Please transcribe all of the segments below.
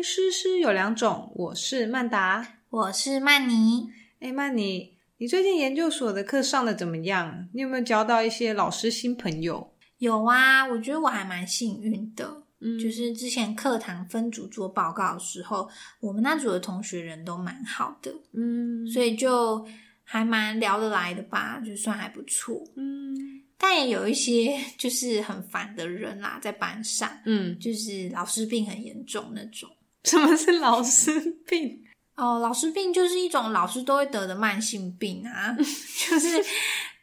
听诗诗有两种，我是曼达，我是曼妮。哎，曼妮，你最近研究所的课上的怎么样？你有没有交到一些老师新朋友？有啊，我觉得我还蛮幸运的。嗯就是之前课堂分组做报告的时候，我们那组的同学人都蛮好的，嗯所以就还蛮聊得来的吧，就算还不错。嗯但也有一些就是很烦的人啦，在班上，嗯，就是老师病很严重那种。什么是老师病？哦，老师病就是一种老师都会得的慢性病啊，就是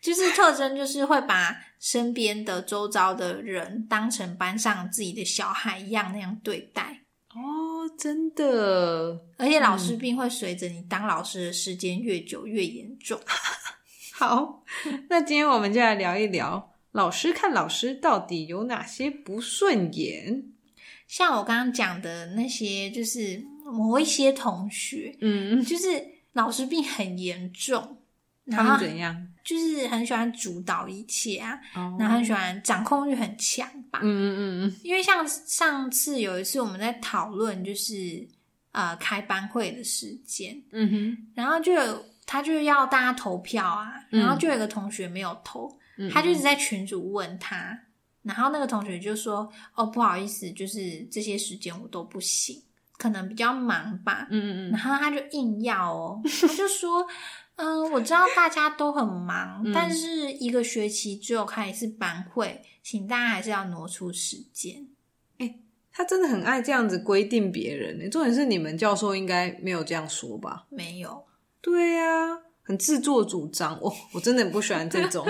就是特征就是会把身边的周遭的人当成班上自己的小孩一样那样对待，哦，真的而且老师病会随着你当老师的时间越久越严重。好。那今天我们就来聊一聊，老师看老师到底有哪些不顺眼？像我刚刚讲的那些，就是某一些同学，嗯，就是老师病很严重，他然后们怎样？就是很喜欢主导一切啊，哦。然后很喜欢掌控欲很强吧。嗯嗯嗯。嗯，因为像上次有一次我们在讨论，就是呃开班会的时间，嗯哼，然后就有他就要大家投票啊，嗯然后就有一个同学没有投，嗯他就一直在群主问他，然后那个同学就说：“哦，不好意思，就是这些时间我都不行，可能比较忙吧。嗯嗯然后他就硬要哦，他就说：“嗯，我知道大家都很忙，嗯但是一个学期只有开一次班会，请大家还是要挪出时间。”他真的很爱这样子规定别人呢。重点是你们教授应该没有这样说吧？没有，对呀、很自作主张。我我真的很不喜欢这种，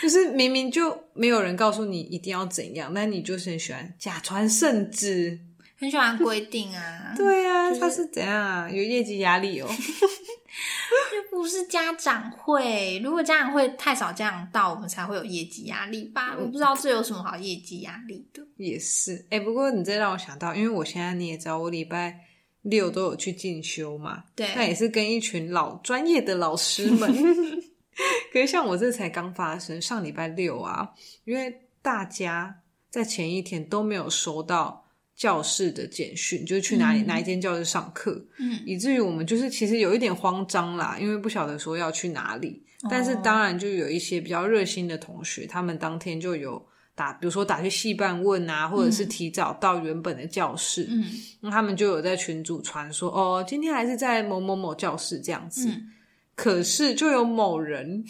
就是明明就没有人告诉你一定要怎样，那你就是很喜欢假传圣旨。很喜欢规定啊，对啊、就是他是怎样啊？有业绩压力哦。又不是家长会。如果家长会太少家长到，我们才会有业绩压力吧？我不知道这有什么好业绩压力的。也是，哎、不过你这让我想到，因为我现在你也知道，我礼拜六都有去进修嘛，对，那也是跟一群老专业的老师们。可是像我这才刚发生，上礼拜六啊，因为大家在前一天都没有收到教室的简讯，就是去哪里、嗯哪一间教室上课，嗯，以至于我们就是其实有一点慌张啦，因为不晓得说要去哪里。但是哦当然就有一些比较热心的同学，他们当天就有打，比如说打去系办问啊，或者是提早到原本的教室，嗯那他们就有在群组传说，哦，今天还是在某某某教室这样子。嗯，可是就有某人，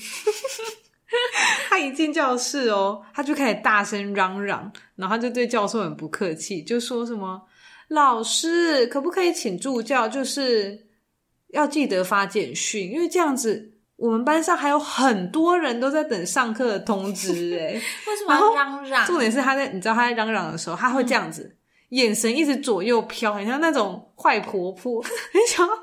他一进教室哦，他就开始大声嚷嚷，然后他就对教授很不客气，就说什么：“老师，可不可以请助教，就是要记得发简讯，因为这样子我们班上还有很多人都在等上课的通知。”哎，为什么要嚷嚷？重点是他在你知道他在嚷嚷的时候，他会这样子，眼神一直左右飘，很像那种坏婆婆，很想要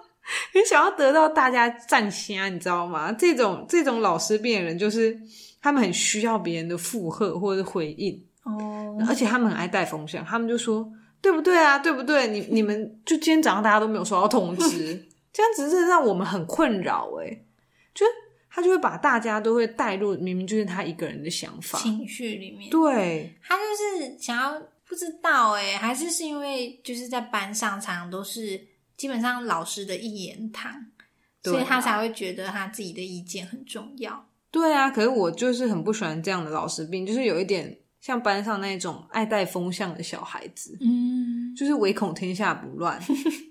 很想要得到大家赞啊，你知道吗？这种这种老师病人，就是他们很需要别人的附和或者是回应，哦，而且他们很爱带风向，他们就说对不对啊，对不对？你你们就今天早上大家都没有收到通知，这样子真的让我们很困扰诶、就他就会把大家都会带入，明明就是他一个人的想法，情绪里面，对。他就是想要不知道哎，还是是因为就是在班上常常都是基本上老师的一言堂，所以他才会觉得他自己的意见很重要。对啊，可是我就是很不喜欢这样的老师病，就是有一点像班上那种爱带风向的小孩子，嗯，就是唯恐天下不乱。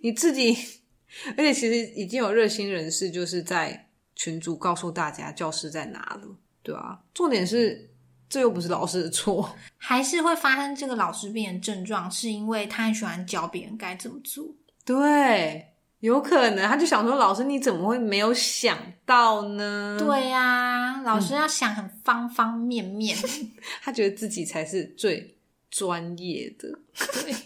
你自己，而且其实已经有热心人士就是在群主告诉大家教室在哪了，对啊，重点是这又不是老师的错，还是会发生这个老师病的症状，是因为他很喜欢教别人该怎么做。对，有可能他就想说，老师你怎么会没有想到呢？，对呀、老师要想很方方面面。他觉得自己才是最专业的。对，好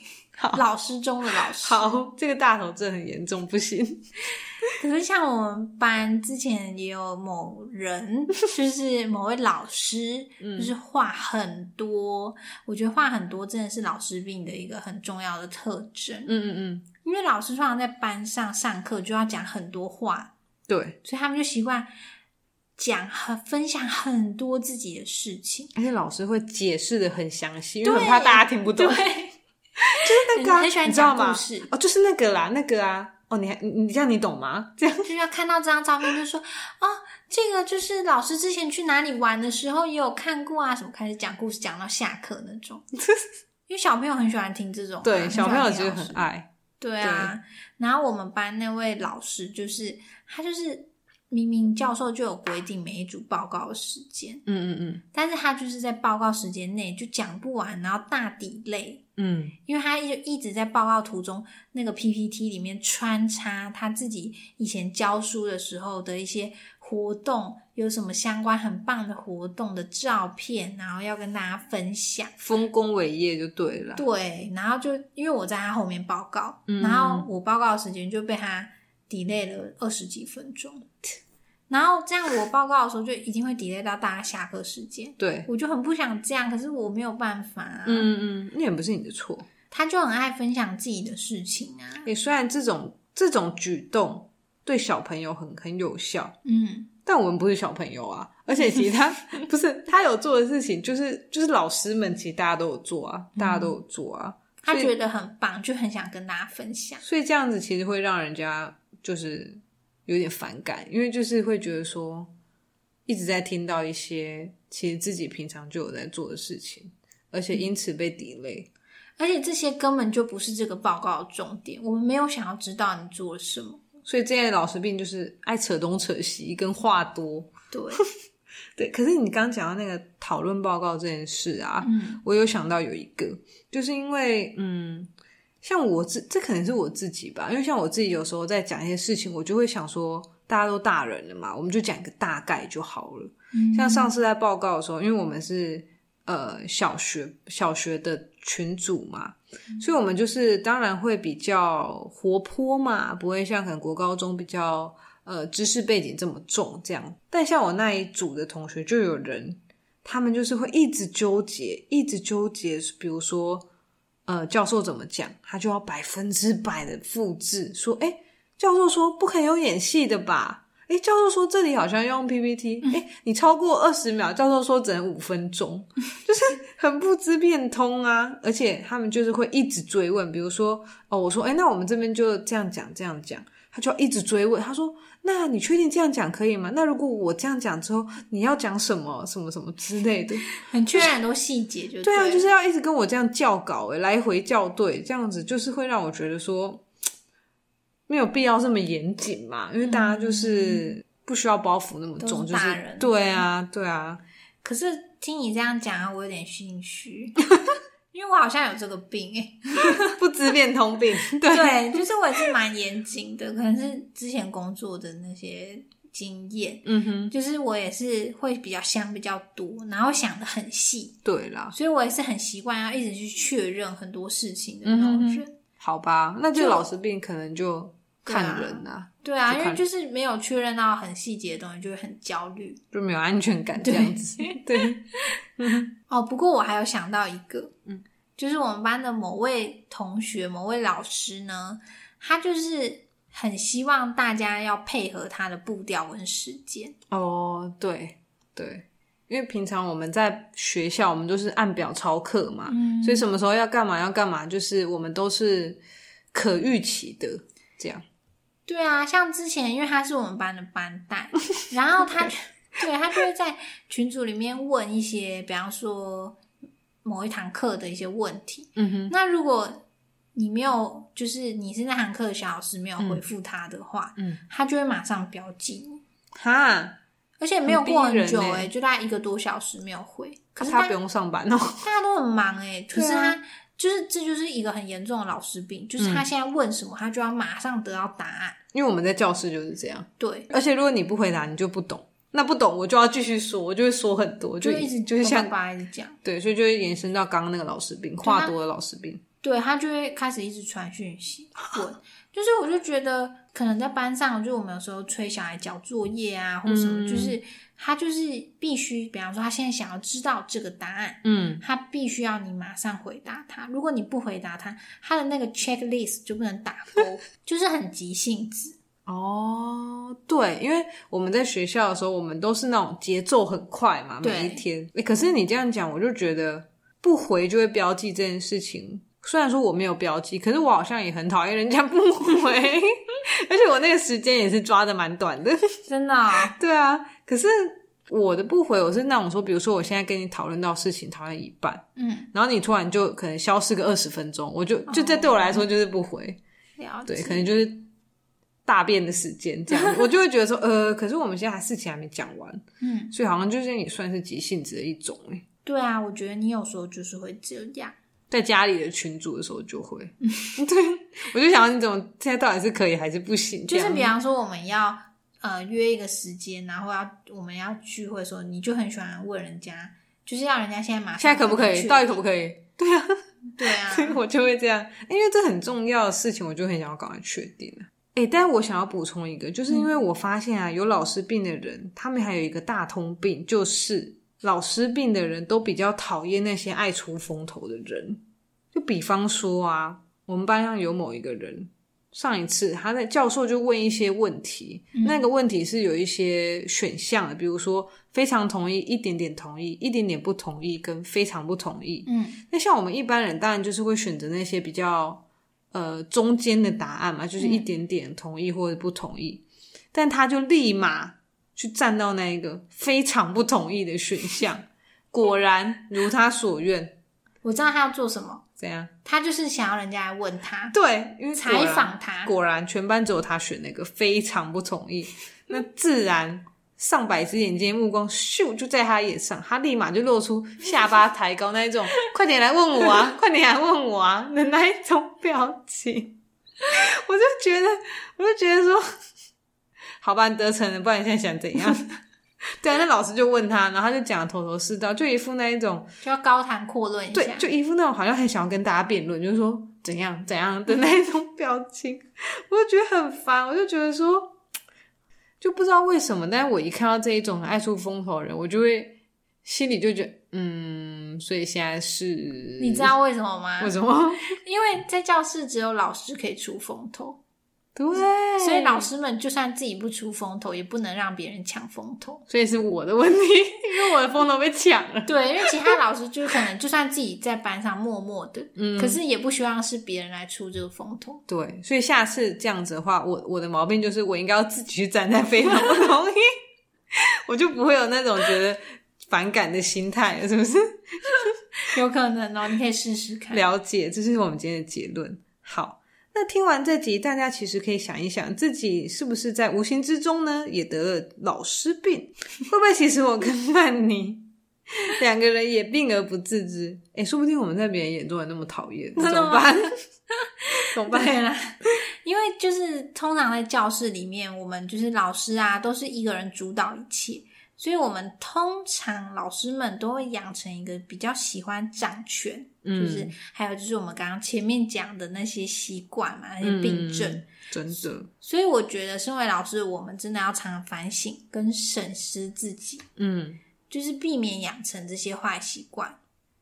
老师中的老师。好，这个大头症很严重，不行。可是像我们班之前也有某人，就是某位老师，嗯就是话很多。我觉得话很多真的是老师病的一个很重要的特征，嗯嗯嗯，因为老师通常在班上上课就要讲很多话，对，所以他们就习惯讲很分享很多自己的事情。而且老师会解释的很详细，因为很怕大家听不懂。对，就是那个、啊，很喜欢讲故事？哦，就是那个啦，那个啊。哦，你还你你这样你懂吗？这样就是要看到这张照片，就说哦，这个就是老师之前去哪里玩的时候也有看过啊，什么开始讲故事讲到下课那种。因为小朋友很喜欢听这种啊、对，小朋友其实很爱。对啊，然后我们班那位老师就是他就是明明教授就有规定每一组报告的时间，嗯嗯嗯但是他就是在报告时间内就讲不完，然后大抵累。嗯，因为他一一直在报告途中那个 PPT 里面穿插他自己以前教书的时候的一些活动，有什么相关很棒的活动的照片，然后要跟大家分享。丰功伟业就对了。对，然后就因为我在他后面报告，嗯然后我报告的时间就被他 delay 了二十几分钟，然后这样我报告的时候就一定会 delay 到大家下课时间，对，我就很不想这样，可是我没有办法、啊。嗯嗯嗯，那也不是你的错。他就很爱分享自己的事情啊，也虽然这种这种举动对小朋友很很有效，嗯，但我们不是小朋友啊。而且其实他 不是他有做的事情，就是就是老师们其实大家都有做啊，大家都有做啊。他觉得很棒，就很想跟大家分享。所以这样子其实会让人家就是有点反感，因为就是会觉得说一直在听到一些其实自己平常就有在做的事情，而且因此被 delay。而且这些根本就不是这个报告的重点，我们没有想要知道你做了什么。所以这些老师病就是爱扯东扯西，跟话多。对，对，可是你刚讲到那个讨论报告这件事啊，嗯我有想到有一个，就是因为嗯，像我自这可能是我自己吧，因为像我自己有时候在讲一些事情，我就会想说，大家都大人了嘛，我们就讲一个大概就好了。嗯像上次在报告的时候，因为我们是呃小学小学的群组嘛，所以我们就是当然会比较活泼嘛，不会像可能国高中比较呃知识背景这么重这样。但像我那一组的同学，就有人他们就是会一直纠结，一直纠结，比如说呃教授怎么讲，他就要百分之百的复制，说哎教授说不可以用演戏的吧。哎，教授说这里好像要用 PPT，哎，你超过二十秒，教授说只能五分钟，就是很不知变通啊。而且他们就是会一直追问，比如说哦，我说哎，那我们这边就这样讲，这样讲，他就要一直追问，他说那你确定这样讲可以吗？那如果我这样讲之后，你要讲什么？什么什么之类的？很确认很多细节就对啊，就是要一直跟我这样校稿，哎，来回校对，这样子就是会让我觉得说没有必要这么严谨嘛，因为大家就是不需要包袱那么都重，就是对啊，对啊，可是听你这样讲啊，我有点心虚，因为我好像有这个病哎、不知变通病，对对，就是我也是蛮严谨的，可能是之前工作的那些经验，嗯哼，就是我也是会比较想比较多，然后想的很细，对啦，所以我也是很习惯要一直去确认很多事情的那种人。好吧，那这就老师病可能就看人啊，对啊，因为就是没有确认到很细节的东西，就会很焦虑。就没有安全感这样子，对，哦，不过我还有想到一个，嗯，就是我们班的某位同学、某位老师呢，他就是很希望大家要配合他的步调跟时间。哦，对对。因为平常我们在学校，我们都是按表操课嘛，嗯所以什么时候要干嘛要干嘛，就是我们都是可预期的，这样。对啊，像之前因为他是我们班的班带，然后他 对他就会在群组里面问一些，比方说某一堂课的一些问题。嗯哼，那如果你没有，就是你是那堂课的小老师没有回复他的话，嗯，他就会马上标记你，哈，而且没有过很久哎、就大概一个多小时没有回。可是他不用上班哦。大家都很忙哎、可是他、就是这就是一个很严重的老师病，就是他现在问什么，他就要马上得到答案。因为我们在教室就是这样，对，而且如果你不回答，你就不懂。那不懂，我就要继续说，我就会说很多，就就一直就是像叭叭叭一直讲。对，所以就会延伸到刚刚那个老师病，话多的老师病。对他就会开始一直传讯息问，就是我就觉得可能在班上，就我们有时候催小孩交作业啊，或什么，嗯就是他就是必须，比方说他现在想要知道这个答案，嗯，他必须要你马上回答他。如果你不回答他，他的那个 checklist 就不能打勾，就是很急性子。哦，对，因为我们在学校的时候，我们都是那种节奏很快嘛，每一天。诶可是你这样讲，我就觉得不回就会标记这件事情，虽然说我没有标记，可是我好像也很讨厌人家不回，而且我那个时间也是抓的蛮短的。真的哦、对啊，可是我的不回，我是那种说，比如说我现在跟你讨论到事情，讨论一半，嗯，然后你突然就可能消失个二十分钟，我就就这对我来说就是不回。对，可能就是大便的时间这样，我就会觉得说，呃，可是我们现在还事情还没讲完，嗯，所以好像就是也算是急性子的一种哎。对啊，我觉得你有时候就是会这样。在家里的群组的时候就会，对我就想要你怎么现在到底是可以还是不行？就是比方说，我们要呃约一个时间，然后要我们要聚会的时候，你就很喜欢问人家，就是要人家现在马上现在可不可以？到底可不可以？对啊，对啊，我就会这样，因为这很重要的事情，我就很想要赶快确定了。哎、但我想要补充一个，就是因为我发现啊，有老师病的人，他们还有一个大通病，就是老师病的人都比较讨厌那些爱出风头的人。就比方说啊，我们班上有某一个人，上一次他的教授就问一些问题，那个问题是有一些选项的，比如说非常同意、一点点同意、一点点不同意跟非常不同意。嗯那像我们一般人，当然就是会选择那些比较呃中间的答案嘛，就是一点点同意或者不同意。但他就立马去站到那一个非常不同意的选项，果然如他所愿，我知道他要做什么，怎样？他就是想要人家来问他，对，因为果采访他。果然全班只有他选那个非常不同意，那自然上百只眼睛目光咻就在他眼上，他立马就露出下巴抬高那一种“ 快点来问我啊，快点来问我啊”的那一种表情，我就觉得，我就觉得说，好吧，你得逞了，不然你现在想怎样？对啊，那老师就问他，然后他就讲的头头是道，就一副那一种就要高谈阔论一下，，对就一副那种好像很想要跟大家辩论，就是说怎样怎样的那一种表情，我就觉得很烦。我就觉得说，就不知道为什么，但是我一看到这一种很爱出风头的人，我就会心里就觉得，嗯，所以现在是你知道为什么吗？为什么？因为在教室只有老师可以出风头，对，所以老师们就算自己不出风头，也不能让别人抢风头。所以是我的问题，因为我的风头被抢了。对，因为其他老师就可能就算自己在班上默默的，嗯可是也不希望是别人来出这个风头。对，所以下次这样子的话，我我的毛病就是我应该要自己去站在非常不同意，我就不会有那种觉得反感的心态，是不是？有可能哦，你可以试试看。了解，这是我们今天的结论。好，那听完这集，大家其实可以想一想，自己是不是在无形之中呢，也得了老师病？会不会其实我跟曼妮两个人也病而不自知？诶，说不定我们在别人眼中也那么讨厌，怎么办？怎么办？对啦，因为就是通常在教室里面，我们就是老师啊，都是一个人主导一切，所以我们通常老师们都会养成一个比较喜欢掌权，嗯就是还有就是我们刚刚前面讲的那些习惯嘛，那些病症。嗯真的，所以我觉得，身为老师，我们真的要常常反省跟审视自己，嗯。就是避免养成这些坏习惯。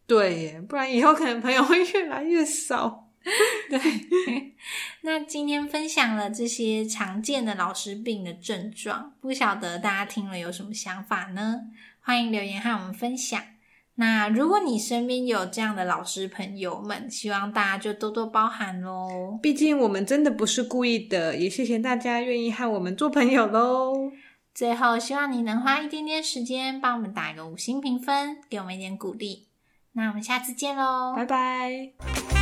对耶，不然以后可能朋友会越来越少。对，那今天分享了这些常见的老师病的症状，不晓得大家听了有什么想法呢？欢迎留言和我们分享。那如果你身边有这样的老师朋友们，希望大家就多多包涵喽。毕竟我们真的不是故意的，也谢谢大家愿意和我们做朋友喽。最后，希望你能花一点点时间帮我们打一个五星评分，给我们一点鼓励。那我们下次见喽，拜拜。